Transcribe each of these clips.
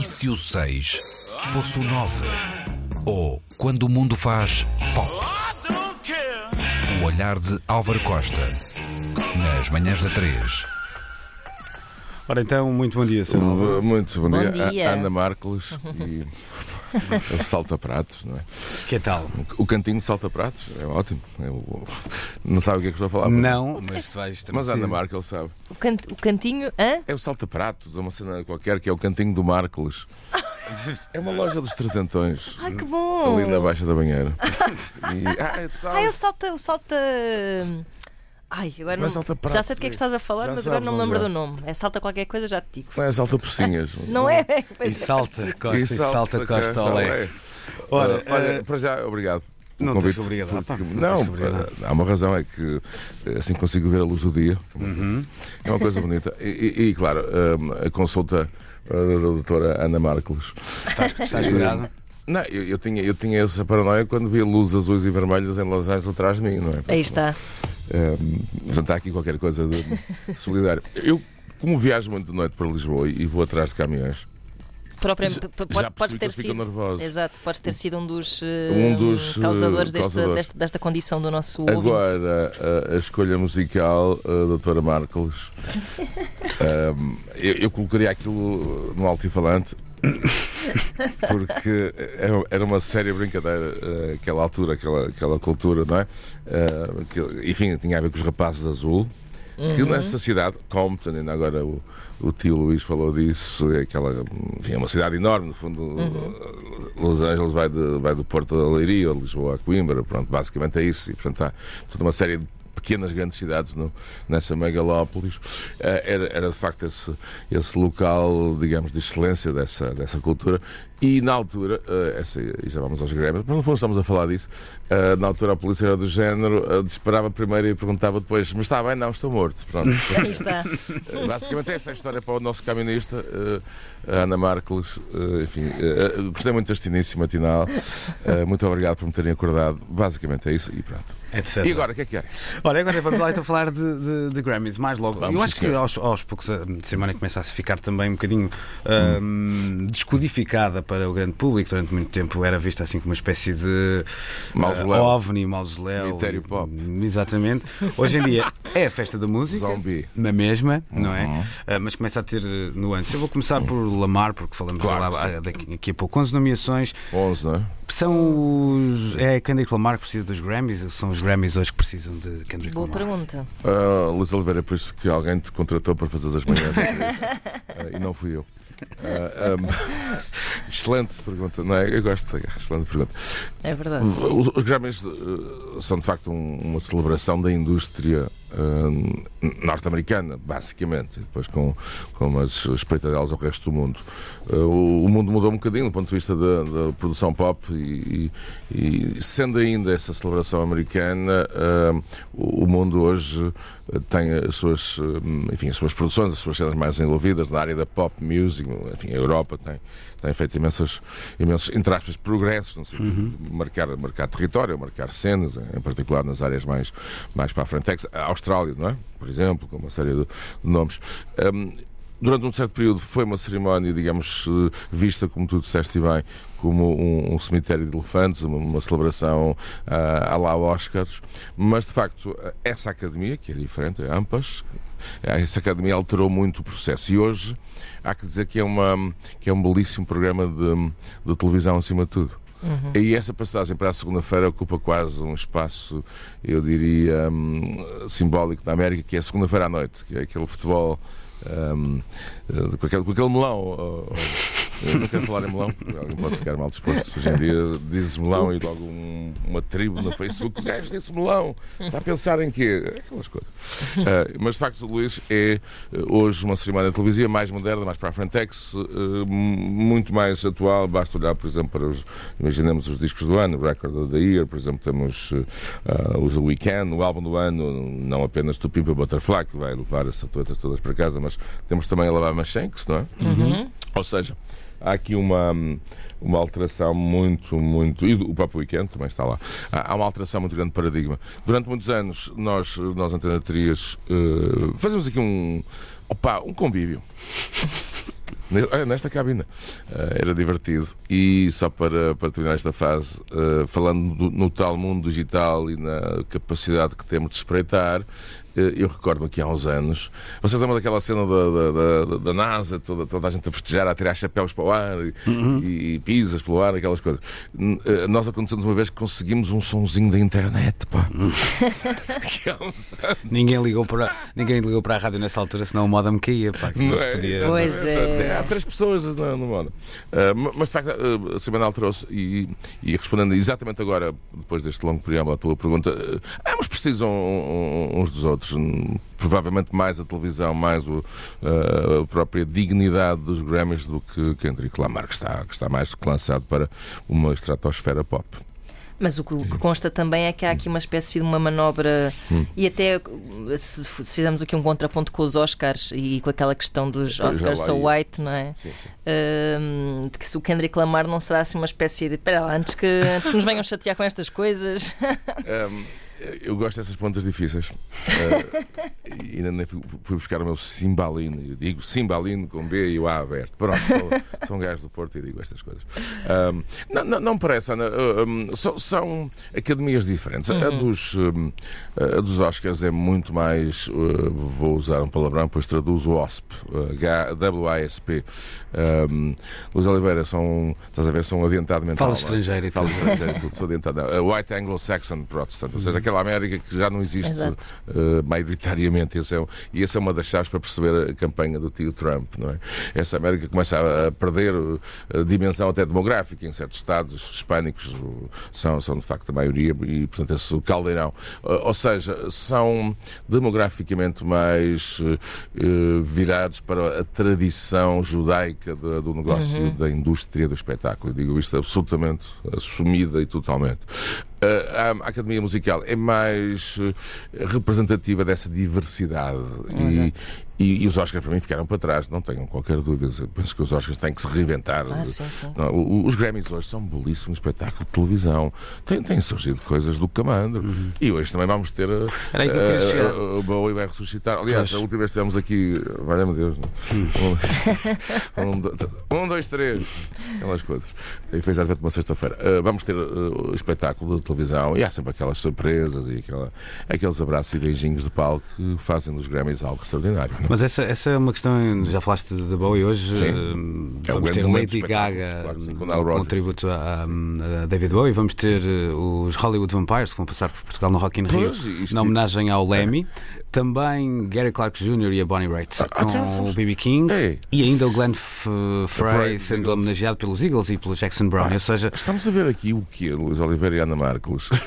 E se o 6 fosse o 9? Ou quando o mundo faz pop? O olhar de Álvaro Costa. Nas manhãs da 3. Ora então, muito bom dia, Sr. Muito bom, Bom dia. dia. A- Ana Marcos e o salta-pratos, não é? Que tal? O cantinho de salta-pratos é ótimo. Eu- não sabe o que é que estou a falar? Não, mas tu vais Mas a Ana Markel sabe. O, can- o cantinho. Hã? É o salta-pratos, é uma cena qualquer que é o cantinho do Marcos. É uma loja dos trezentões. Ai, que bom! Ali na Baixa da Banheira. E, ah, é tal. Ai, o salta. O salta. Ai, agora Não é Já sei do que é que estás a falar, já mas agora não me lembro não do nome. É salta qualquer coisa, já te digo. Não é salta-pocinhas. Não é? E é, salta. Costa, e salta, Costa, olé. Ora, Ora, olha, eh, para já, obrigado. não tens convite, que obrigar, porque- pá, não não, tens obrigar. há uma razão, é que assim consigo ver a luz do dia. Uhum. É uma coisa bonita. E, e- e, claro, a consulta uh, da doutora Ana Marcos. Estás cuidado? Não, eu, eu tinha, eu tinha essa paranoia quando via luzes azuis e vermelhas em Los Angeles atrás de mim, não é? Aí está. Portanto, há aqui qualquer coisa de solidário. Eu, como viajo muito de noite para Lisboa e, vou atrás de caminhões, Já- já pode- podes que ter sido. nervosos. Exato, podes ter sido um dos, eh, Um dos, eh, causadores, deste- causadores. Desta, desta condição do nosso. Agora, a, a escolha musical, a doutora Marcos, hum, eu, eu colocaria aquilo no altifalante. Porque era- uma séria brincadeira eh, aquela altura, aquela, aquela cultura, não é? Eh, que, enfim, tinha a ver com os rapazes de azul. Que nessa cidade, Compton, ainda agora o, o tio Luís falou disso, é aquela, enfim, é uma cidade enorme, no fundo, Los Angeles vai, de, vai do Porto da Leiria, Lisboa a Coimbra, pronto, basicamente é isso. E, portanto, há toda uma série de pequenas, grandes cidades no, nessa megalópolis. Eh, era, era, de facto, esse, esse local, digamos, de excelência dessa, dessa cultura. E, na altura, eh, essa, e já vamos aos Grêmios, mas no fundo estamos a falar disso, eh, na altura a polícia era do género, disparava primeiro e perguntava depois, mas está bem, não, estou morto. Pronto. Aí está. Basicamente essa é a história para o nosso camionista, eh, a Ana Marcos. enfim, gostei muito deste início matinal. Muito obrigado por me terem acordado. Basicamente é isso e pronto. Etc. E agora, o que é que querem? Olha, agora vamos lá então falar de, de- de Grammys, mais logo. Vamos, Eu acho sim, que aos, aos poucos a cerimónia começa a se ficar também um bocadinho hum, descodificada para o grande público. Durante muito tempo era vista assim como uma espécie de Mausoléu. uh, ovni, mausoléu. Cemitério pop. Exatamente. Hoje em dia é a festa da música. Zombie. Na mesma, não é? Uh, mas começa a ter uh, nuances. Eu vou começar por Lamar, porque falamos Claro que há- daqui, a pouco. 11 nomeações. 11, não é? São os. É Kendrick Lamar que precisa dos Grammys? São os Grammys hoje que precisam de Kendrick Boa Lamar? pergunta. Uh, Luís Oliveira, por isso que alguém te contratou para fazer as manhãs. Uh, e não fui eu. Uh, um, excelente pergunta, não é? Eu gosto, excelente pergunta. É verdade. Os, os Grammys uh, são de facto um- uma celebração da indústria uh, norte-americana, basicamente, e depois com, com umas espreitadelas ao resto do mundo. Uh, o, mundo mudou um bocadinho do ponto de vista da, da produção pop e, e- e sendo ainda essa celebração americana, uh, o, mundo hoje tem as suas, uh, enfim, as suas produções, as suas cenas mais envolvidas na área da pop music, enfim, a Europa tem, tem feito imensos, imensos entre aspas, progressos no sentido de marcar, marcar território, marcar cenas, em particular nas áreas mais, mais para a frente. A Austrália, não é? Por exemplo, com uma série de, de nomes. Um, durante um certo período foi uma cerimónia, digamos, eh, vista, como tu disseste bem, como um, um cemitério de elefantes, uma, uma celebração ah, à lá Oscars, mas de facto essa academia, que é diferente, é AMPAS, essa academia alterou muito o processo. E hoje há que dizer que é, uma, que é um belíssimo programa de, de televisão acima de tudo. E essa passagem para a segunda-feira ocupa quase um espaço, eu diria, hum, simbólico na América, que é a segunda-feira à noite, que é aquele futebol hum, eh, com, aquele, com aquele melão. oh, oh, eu não quero falar em melão, porque alguém pode ficar mal disposto. Hoje em dia dizes melão e logo um- uma tribo no Facebook, o gajo disse melão, está a pensar em quê? Aquelas coisas. Ah, mas de facto, Luís, é eh, hoje uma cerimónia televisiva mais moderna, mais para a Frentex, eh, muito mais atual. Basta olhar, por exemplo, para os, imaginemos os discos do ano, Record of the Year, por exemplo, temos ah, os do Weekend, o álbum do ano, não apenas do Pimpa Butterfly, que vai levar as estatuetas todas para casa, mas temos também a Alabama Shanks, não é? Ou seja, há aqui uma, uma alteração muito, muito. E o próprio Weekend também está lá. Há, uma alteração muito grande de paradigma. Durante muitos anos, nós, nós Antena 3, uh, fazemos aqui um. Opa, um convívio. Nesta cabina. Uh, era divertido. E só para, para terminar esta fase, uh, falando do, no tal mundo digital e na capacidade que temos de espreitar, eh, eu recordo aqui há uns anos. Vocês lembram daquela cena da, da, da NASA, toda, toda, a gente a festejar, a tirar chapéus para o ar uhum. e, e pisas pelo ar, aquelas coisas. Eh, nós acontecemos uma vez que conseguimos um sonzinho da internet, pá. Uhum. ninguém, ligou para, ninguém ligou para a rádio nessa altura, senão o modem caía, pá. Não é? podia... Pois é. Há três pessoas no, no modo. Uh, mas de facto, uh, a semana alterou-se e, e, respondendo exatamente agora, depois deste longo preâmbulo à tua pergunta, uh, ambos precisam uns dos outros. Provavelmente mais a televisão, mais o, uh, a própria dignidade dos Grammys do que Kendrick Lamar, que está, que está mais que lançado para uma estratosfera pop. Mas o que consta também é que há aqui uma espécie de uma manobra, hum. e até se, se, fizermos aqui um contraponto com os Oscars e com aquela questão dos Oscars so white, não é? Sim, sim. Uh, de que se o Kendrick Lamar não será assim uma espécie de. Espera lá, antes que, antes que nos venham chatear com estas coisas. Um, eu gosto dessas pontas difíceis. Uh, e ainda nem fui, buscar o meu Simbalino. Eu digo Simbalino com B e o A aberto. Pronto, sou, sou um gajo do Porto e digo estas coisas. Um, não, não, não, me parece, Ana. Um, são, são, academias diferentes. Uhum. A, dos, um, a dos Oscars é muito mais. Uh, vou usar um palavrão, pois traduzo OSP. Uh, WASP. Um, Luís Oliveira são, estás a ver, são adiantado mental. Fala é? estrangeiro e tudo. Fala estrangeiro e tudo, sou adiantado. White Anglo-Saxon Protestant, ou seja, aquela América que já não existe uh, maioritariamente. Esse é, e essa é uma das chaves para perceber a campanha do tio Trump, não é? Essa América começa a perder a dimensão até demográfica em certos estados hispânicos, são, são de facto a maioria, e portanto esse caldeirão. Uh, ou seja, são demograficamente mais uh, virados para a tradição judaica do, do negócio uhum. da indústria do espetáculo. Eu digo isto absolutamente assumida e totalmente. Uh, a Academia Musical é mais uh, representativa dessa diversidade. E, e, e, os Oscars para mim ficaram para trás, não tenham qualquer dúvida. Eu penso que os Oscars têm que se reinventar. Ah, sim, sim. Não, os Grammys hoje são um belíssimo espetáculo de televisão. Têm, têm surgido coisas do camandro. Uhum. E hoje também vamos ter. Era aí que eu queria chegar. O Bowie vai ressuscitar. Aliás, pois. a última vez que estivemos aqui, valha-me Deus. Um, um, um, dois, três. Aquelas coisas. E foi exatamente uma sexta-feira. Uh, vamos ter uh, espetáculo de televisão e há sempre aquelas surpresas e aquela, aqueles abraços e beijinhos de palco que fazem dos Grammys algo extraordinário. Não? Mas essa, essa é uma questão, já falaste de Bowie hoje, sim. Eh, vamos é ter Lady Gaga claro, com um tributo a, a, David Bowie, vamos ter eh, os Hollywood Vampires que vão passar por Portugal no Rock in Rio, pois, na homenagem ao Lemmy. É. Também Gary Clark Jr. e a Bonnie Raitt ah, com ah, o B.B. King Ei. e ainda o Glenn F Frey sendo Eagles. homenageado pelos Eagles e pelo Jackson Brown. Ah, ou seja, estamos a ver aqui o que Luís Oliveira e Ana Marcos.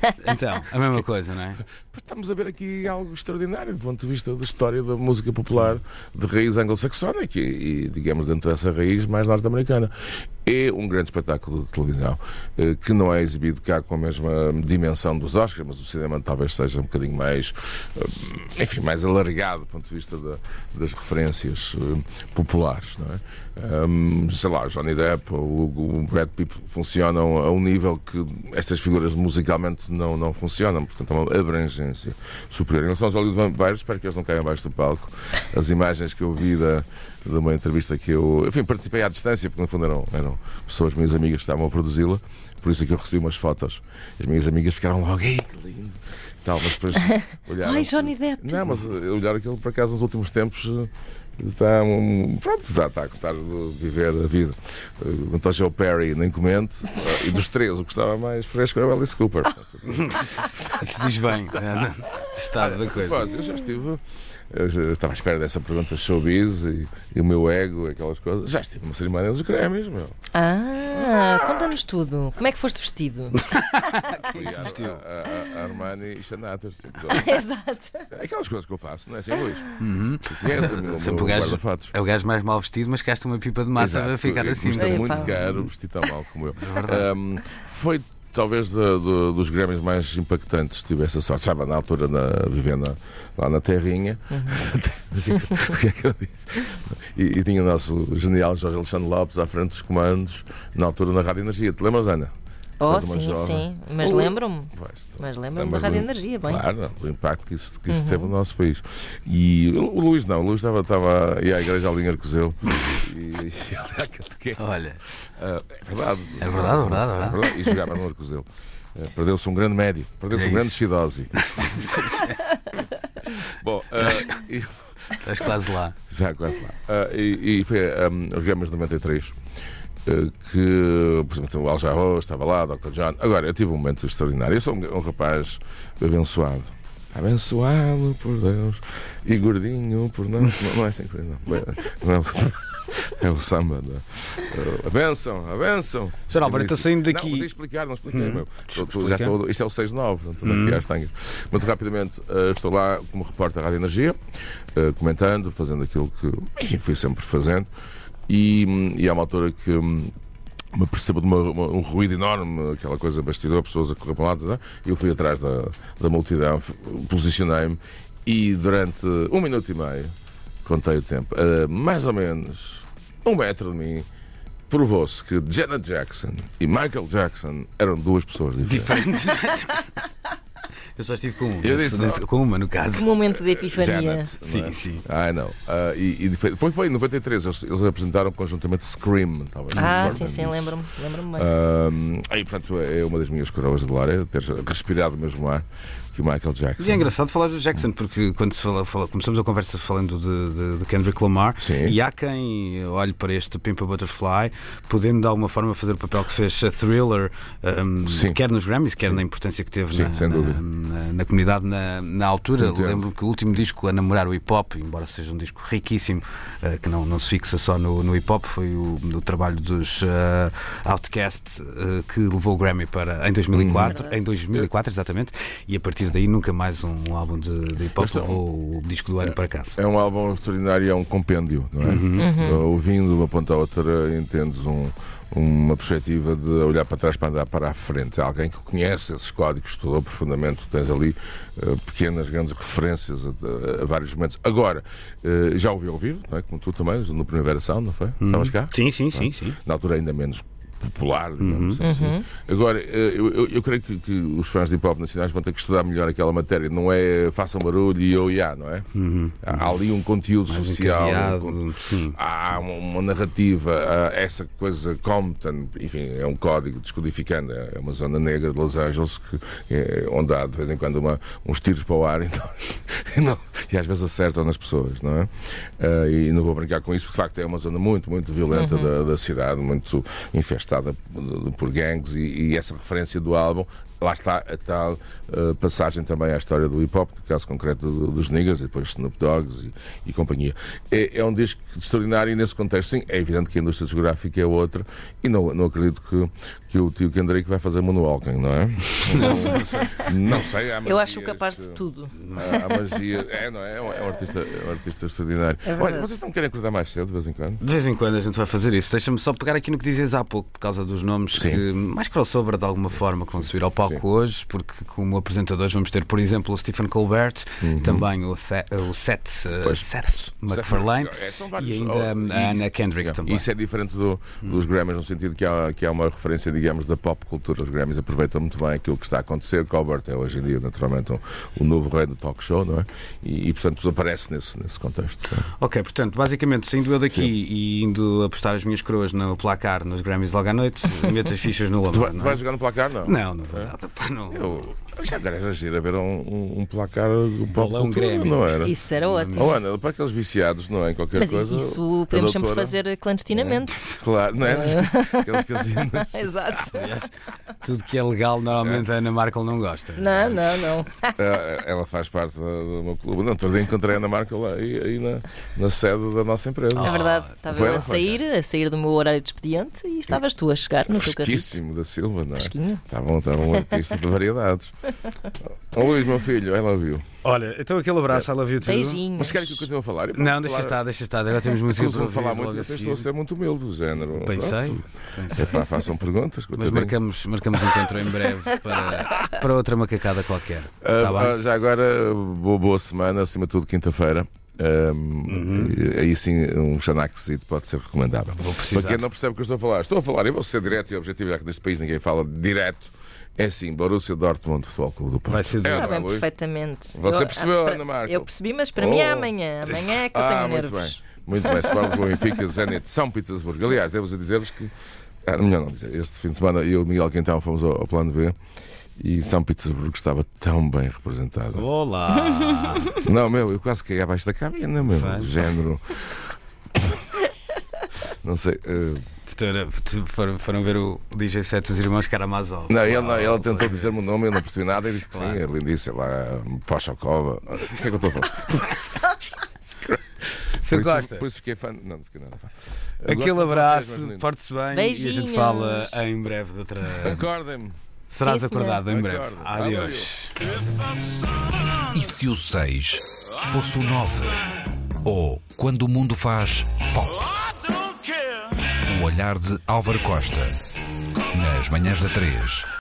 Então, a mesma coisa, não é? Estamos a ver aqui algo extraordinário do ponto de vista da história da música popular de raiz anglo-saxónica e, digamos, dentro dessa raiz mais norte-americana. É um grande espetáculo de televisão eh, que não é exibido cá com a mesma dimensão dos Oscars, mas o cinema talvez seja um bocadinho mais, eh, enfim, mais alargado do ponto de vista da, das referências eh, populares, não é? Sei lá, Johnny Depp ou o Brad Pitt funcionam a um nível que estas figuras musicalmente não, não funcionam, portanto, é abrangência superior. Em relação aos Hollywood Vampires, espero que eles não caiam abaixo do palco. As imagens que eu vi da, de uma entrevista que eu, enfim, participei à distância, porque no fundo eram, eram pessoas, minhas amigas, que estavam a produzi-la, por isso é que eu recebi umas fotos. As minhas amigas ficaram logo, ei, que lindo! Tal, mas depois olharam. Ai, Johnny Depp! Não, mas olharam aquilo, por acaso, nos últimos tempos está, um, pronto, já está a gostar de viver a vida. Quanto ao Joe Perry, nem comento. E dos três, o que estava mais fresco era o Alice Cooper. Se diz bem, é, estado da coisa. Eu já estive eu estava à espera dessa pergunta showbiz e, e o meu ego, aquelas coisas. Já estive numa cerimónia dos Grammys, meu. Ah, ah. conta-nos tudo. Como é que foste vestido? Fui a, a, a, a Armani e Xanatas. Exato. Aquelas coisas que eu faço, não é assim, Luís? Uhum. Sempre o gajo, é o gajo mais mal vestido, mas gasta uma pipa de massa Exato, a ficar assim. Custa muito caro vestir tão mal como eu. É um, foi talvez de, de, dos Grêmios mais impactantes tive essa sorte. Estava na altura na, vivendo lá na Terrinha. Uhum. o que é que eu disse? E, e, tinha o nosso genial Jorge Alexandre Lopes à frente dos comandos, na altura na Rádio Energia. Te lembras, Ana? Oh, sim, jovem. sim. Mas lembro-me. Mas lembro-me da Rádio Energia, bem. Claro, o impacto que isso, que isso uhum. teve no nosso país. E o Luís não, o Luís estava, estava ia à igreja ali em Arcozeu e, e Olha. Uh, é verdade. É verdade, é verdade, é verdade. E jogava no Arcozeu. Uh, Perdeu-se um grande médio, perdeu-se é um grande Chidose. Bom, uh, e... estás quase lá. Já quase lá. Uh, e, e foi um, os Gamas 93 que, por exemplo, o Al Jarreau estava lá, o Dr. John. Agora, eu tive um momento extraordinário. Eu sou um, um rapaz abençoado. Abençoado por Deus e gordinho por não. Não, não é assim que diz, não. É o samba. Da, uh, a benção, a benção. Sr. Álvaro, está saindo daqui. Não, mas explicar, não expliquei. Hum, meu. Estou, já estou, isto é o 6-9, estou hum. aqui às tangas. Muito rapidamente, uh, estou lá como repórter da Rádio Energia, uh, comentando, fazendo aquilo que enfim, fui sempre fazendo. E, e há uma altura que hum, me percebo de uma, uma, um ruído enorme, aquela coisa bastidor, pessoas a correr para lá, tá, eu fui atrás da, da multidão, posicionei-me e durante um minuto e meio, contei o tempo, uh, mais ou menos um metro de mim, provou-se que Janet Jackson e Michael Jackson eram duas pessoas diferentes. diferentes. Eu só estive com um. Eu disse, com uma, no caso. Que momento de epifania. Janet, sim, é? sim. Ai, não. Uh, e, e, foi, foi em 93, eles, eles apresentaram conjuntamente Scream, talvez. Ah, sim, sim, lembro-me. Lembro-me bem. Uh, aí, portanto, é uma das minhas coroas de glória, ter respirado mesmo ar que o Michael Jackson. E é engraçado falar do Jackson, porque quando se fala, fala começamos a conversa falando de, de, de Kendrick Lamar, Sim. e há quem olhe para este Pimp a Butterfly, podendo de alguma forma fazer o papel que fez a Thriller, um, quer nos Grammys, quer Sim. na importância que teve Sim, na, na, na, na, comunidade na, na altura. Lembro que o último disco a namorar o hip hop, embora seja um disco riquíssimo, uh, que não, não se fixa só no, no hip hop, foi o, o trabalho dos uh, Outcast uh, que levou o Grammy para, em 2004, uhum. em 2004 exatamente, e a partir daí nunca mais um, um álbum de, de hip hop é levou o disco do ano é, para casa. É um álbum extraordinário, é um compêndio, não é? Uhum. Uhum. Ouvindo de uma ponta à outra, entendes um, uma perspectiva de olhar para trás para andar para a frente. Alguém que conhece esses códigos, estudou profundamente, tens ali uh, pequenas, grandes referências a, a, a, vários momentos. Agora, uh, já ouvi ouvir, não é? como tu também, no Primavera Sound, não foi? Uhum. Estavas cá? Sim, sim, sim, sim. Na altura ainda menos popular, digamos uhum. assim. Uhum. Agora, eh, eu, eu, eu, creio que, que, os fãs de hip hop nacionais vão ter que estudar melhor aquela matéria. Não é façam barulho e eu ia, não é? Uhum. Há, há, ali um conteúdo Mais social, um, há uma, uma, narrativa, essa coisa Compton, enfim, é um código descodificando, é uma zona negra de Los Angeles que, é, onde há de vez em quando uma, uns tiros para o ar então, e, não, e às vezes acertam nas pessoas, não é? Uh, e não vou brincar com isso, porque de facto é uma zona muito, muito violenta uhum. da, da cidade, muito infestada arrastada por gangues e, e essa referência do álbum lá está a tal uh, passagem também à história do hip hop, no caso concreto do, dos niggas, e depois Snoop Dogs e, e companhia. É, é, um disco extraordinário e nesse contexto, sim, é evidente que a indústria discográfica é outra e não, não acredito que, que o tio Kendrick vai fazer moonwalking, não é? Não, sei. Não sei Eu acho capaz de tudo. A, a magia, é, não é? É um, é um artista, é um artista extraordinário. É Olha, vocês não querem acordar mais cedo de vez em quando? De vez em quando a gente vai fazer isso. Deixa-me só pegar aqui no que dizias há pouco, por causa dos nomes sim. que mais crossover de alguma forma que vão subir ao palco sim. hoje, porque como apresentadores vamos ter, por exemplo, o Stephen Colbert, uhum. também o, The, o Seth, uh, Seth MacFarlane é, e ainda oh, a Anna Kendrick yeah. também. Isso é diferente do, dos Grammys no sentido que há, que há uma referência, digamos, da pop cultura. Os Grammys aproveitam muito bem aquilo que está a acontecer. Colbert é hoje em dia, naturalmente, um, o novo rei do talk show, não é? E, e portanto, aparece nesse, nesse contexto. É? Ok, portanto, basicamente, saindo eu daqui Sim. e indo apostar as minhas coroas no placar nos Grammys logo à noite, meto as fichas no Lamar. Tu, tu vais jogar no placar, não? Não, não vou é? Nada. Pá, não. Eu, já era giro a ver um, um, um placar do pop cultura, não era? Isso era ótimo. Oh, Ana, para aqueles viciados, não é? Em qualquer Mas coisa. Isso podemos doutora... sempre fazer clandestinamente. É. Claro, não é? Aqueles casinos. Exato. Aliás, tudo que é legal, normalmente é. a Ana Markel não gosta. Não, não, não. É, ela faz parte do meu clube. Não, outro dia encontrei a Ana Markel aí, aí na, na sede da nossa empresa. É verdade. Estava a sair, a sair do meu horário de expediente e estavas tu a chegar no teu carro. Fresquíssimo da Silva, não é? Fresquinho. Estavam, estavam um artista de variedades. Oh, Luís, meu filho, I love you. Olha, então aquele abraço, I love you too. Beijinhos. Mas querem que eu continue a falar? Não, deixa estar, deixa estar. Agora temos música para falar muito. Eu estou a ser muito humilde do género. Pensei. É pá, façam perguntas. Mas marcamos, marcamos encontro em breve para, para outra macacada qualquer. Uh, uh, já agora, boa, boa semana, acima de tudo, quinta-feira. Um, uhum. Aí sim, um Xanax pode ser recomendável. Para quem não percebe o que eu estou a falar, estou a falar, e vou ser direto e objetivo, já que neste país ninguém fala direto. É sim, Borussia Dortmund Futebol Clube do Porto. Vai ser é, bem, perfeitamente. Você percebeu, Ana Marca? Eu percebi, mas para oh. mim é oh. amanhã. Amanhã é que eu ah, tenho muito nervos. Bem. Muito bem, Sporting Benfica, Zenit, São Petersburgo. Aliás, devo dizer-vos que, era melhor não dizer, este fim de semana eu e o Miguel Quintão fomos ao, ao plano B e São Petersburgo estava tão bem representado. Olá! Não, meu, eu quase caí abaixo da cabina, meu. Faz. Género. Não sei. Uh... Foram, foram ver o DJ Sete dos Irmãos Karamazov. Não, ele, não, ele tentou dizer-me o nome, eu não percebi nada e disse que claro. sim, ele disse lá, Pochakova. O que é que eu estou a falar? Você por gosta? Por isso fiquei fã. Não, não fiquei nada fã. Aquele abraço, porte-se bem Beijinhos. e a gente fala em breve de outra. Acordem-me. Serás Sim, acordado em breve. Adeus. E se o 6 fosse o 9? Ou quando o mundo faz pop? O olhar de Álvaro Costa. Nas manhãs da 3.